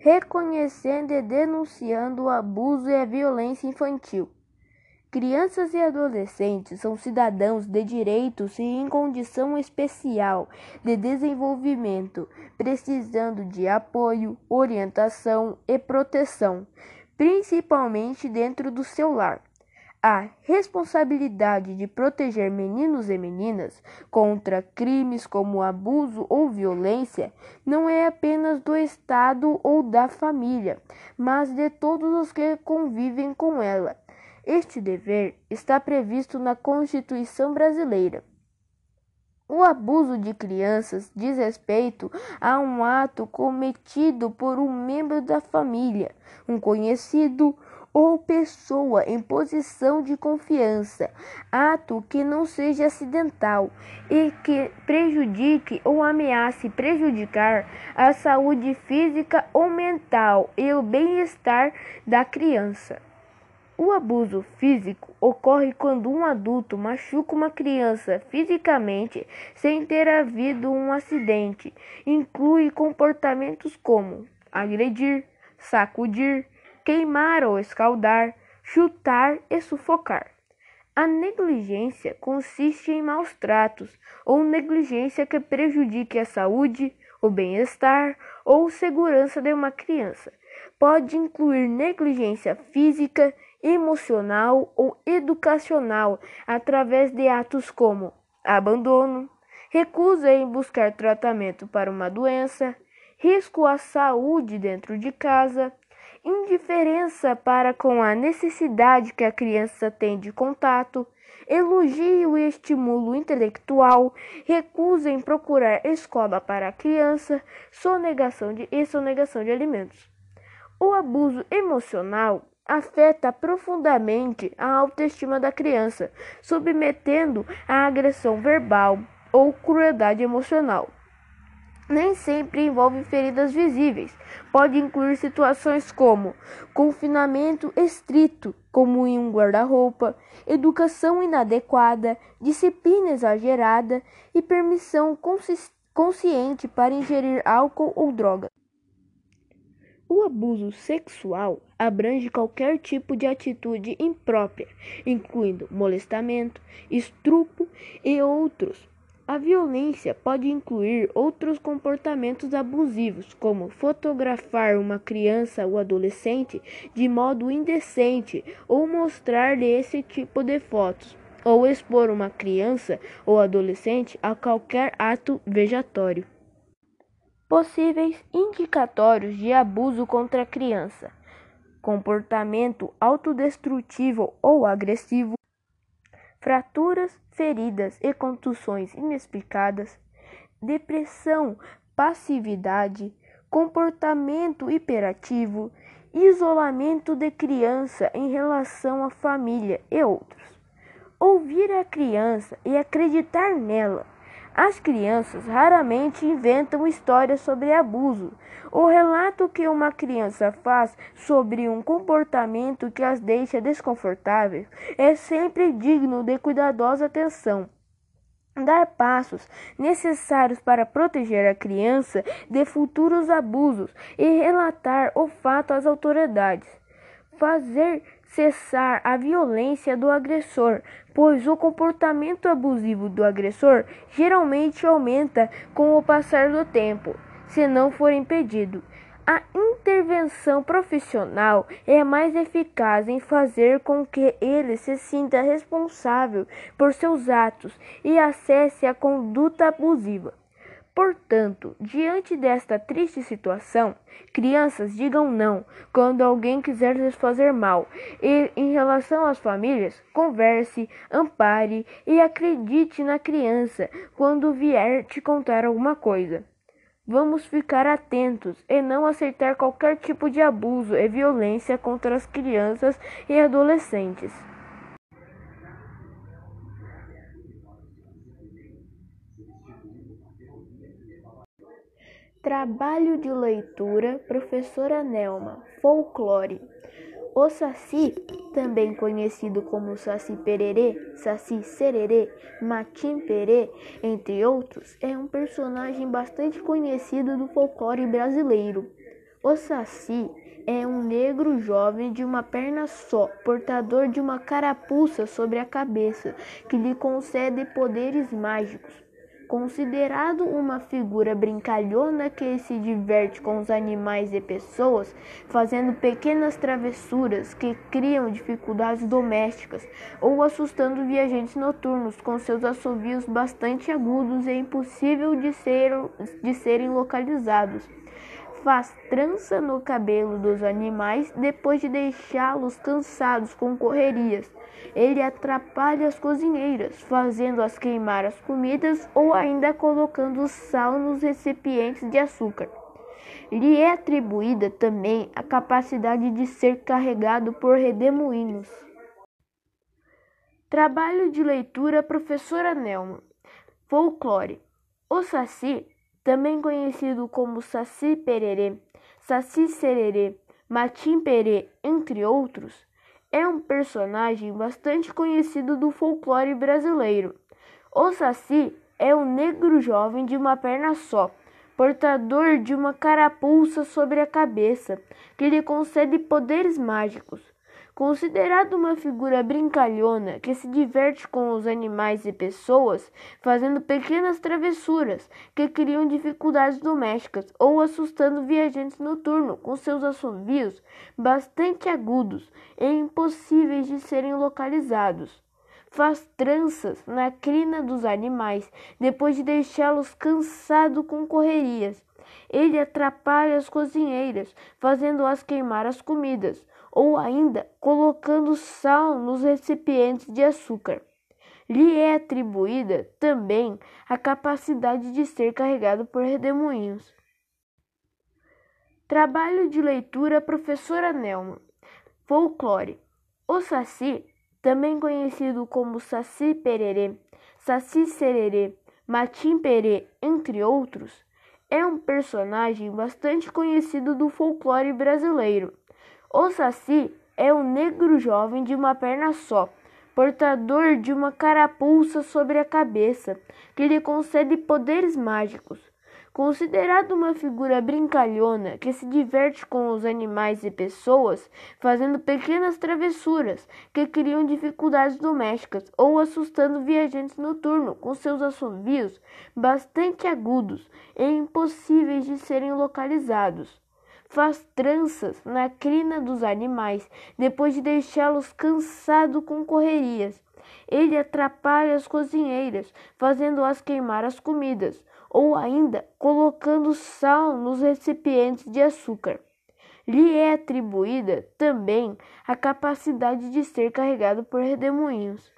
reconhecendo e denunciando o abuso e a violência infantil. Crianças e adolescentes são cidadãos de direitos e em condição especial de desenvolvimento, precisando de apoio, orientação e proteção, principalmente dentro do seu lar. A responsabilidade de proteger meninos e meninas contra crimes como abuso ou violência não é apenas do Estado ou da família, mas de todos os que convivem com ela. Este dever está previsto na Constituição brasileira. O abuso de crianças diz respeito a um ato cometido por um membro da família, um conhecido, ou pessoa em posição de confiança, ato que não seja acidental e que prejudique ou ameace prejudicar a saúde física ou mental e o bem-estar da criança. O abuso físico ocorre quando um adulto machuca uma criança fisicamente sem ter havido um acidente. Inclui comportamentos como agredir, sacudir, queimar ou escaldar, chutar e sufocar. A negligência consiste em maus tratos ou negligência que prejudique a saúde, o bem-estar ou segurança de uma criança. Pode incluir negligência física, emocional ou educacional através de atos como abandono, recusa em buscar tratamento para uma doença, risco à saúde dentro de casa, indiferença para com a necessidade que a criança tem de contato, elogio e estímulo intelectual, recusa em procurar escola para a criança, sonegação de, e sonegação de alimentos. O abuso emocional afeta profundamente a autoestima da criança, submetendo a agressão verbal ou crueldade emocional nem sempre envolve feridas visíveis. Pode incluir situações como confinamento estrito, como em um guarda-roupa, educação inadequada, disciplina exagerada e permissão consciente para ingerir álcool ou droga. O abuso sexual abrange qualquer tipo de atitude imprópria, incluindo molestamento, estrupo e outros a violência pode incluir outros comportamentos abusivos, como fotografar uma criança ou adolescente de modo indecente ou mostrar-lhe esse tipo de fotos, ou expor uma criança ou adolescente a qualquer ato vejatório. Possíveis indicatórios de abuso contra a criança: comportamento autodestrutivo ou agressivo fraturas, feridas e contusões inexplicadas, depressão, passividade, comportamento hiperativo, isolamento de criança em relação à família e outros. Ouvir a criança e acreditar nela as crianças raramente inventam histórias sobre abuso. O relato que uma criança faz sobre um comportamento que as deixa desconfortáveis é sempre digno de cuidadosa atenção. Dar passos necessários para proteger a criança de futuros abusos e relatar o fato às autoridades. Fazer cessar a violência do agressor, pois o comportamento abusivo do agressor geralmente aumenta com o passar do tempo, se não for impedido. A intervenção profissional é mais eficaz em fazer com que ele se sinta responsável por seus atos e acesse a conduta abusiva. Portanto, diante desta triste situação, crianças digam não quando alguém quiser lhes fazer mal. E em relação às famílias, converse, ampare e acredite na criança quando vier te contar alguma coisa. Vamos ficar atentos e não aceitar qualquer tipo de abuso e violência contra as crianças e adolescentes. Trabalho de leitura, professora Nelma, folclore. O Saci, também conhecido como Saci Pererê, Saci Sererê, Matim Perê, entre outros, é um personagem bastante conhecido do folclore brasileiro. O Saci é um negro jovem de uma perna só, portador de uma carapuça sobre a cabeça, que lhe concede poderes mágicos. Considerado uma figura brincalhona que se diverte com os animais e pessoas, fazendo pequenas travessuras que criam dificuldades domésticas ou assustando viajantes noturnos com seus assovios bastante agudos e impossível de, ser, de serem localizados faz trança no cabelo dos animais depois de deixá-los cansados com correrias. Ele atrapalha as cozinheiras, fazendo-as queimar as comidas ou ainda colocando sal nos recipientes de açúcar. Lhe é atribuída também a capacidade de ser carregado por redemoinhos. Trabalho de leitura Professora Nelma. Folclore. O Saci também conhecido como Saci Pererê, Saci Sererê, Matim Perê, entre outros, é um personagem bastante conhecido do folclore brasileiro. O Saci é um negro jovem de uma perna só, portador de uma carapuça sobre a cabeça, que lhe concede poderes mágicos. Considerado uma figura brincalhona que se diverte com os animais e pessoas, fazendo pequenas travessuras que criam dificuldades domésticas ou assustando viajantes noturnos com seus assovios bastante agudos e impossíveis de serem localizados faz tranças na crina dos animais depois de deixá-los cansados com correrias. Ele atrapalha as cozinheiras, fazendo-as queimar as comidas, ou ainda colocando sal nos recipientes de açúcar. Lhe é atribuída também a capacidade de ser carregado por redemoinhos. Trabalho de leitura Professora Nelma. Folclore. O Saci, também conhecido como Saci Pererê, Saci Sererê, Matim Perê, entre outros, é um personagem bastante conhecido do folclore brasileiro. O Saci é um negro jovem de uma perna só, portador de uma carapuça sobre a cabeça, que lhe concede poderes mágicos. Considerado uma figura brincalhona que se diverte com os animais e pessoas, fazendo pequenas travessuras que criam dificuldades domésticas ou assustando viajantes noturnos com seus assovios bastante agudos e impossíveis de serem localizados faz tranças na crina dos animais depois de deixá-los cansados com correrias. Ele atrapalha as cozinheiras, fazendo-as queimar as comidas, ou ainda colocando sal nos recipientes de açúcar. Lhe é atribuída também a capacidade de ser carregado por redemoinhos.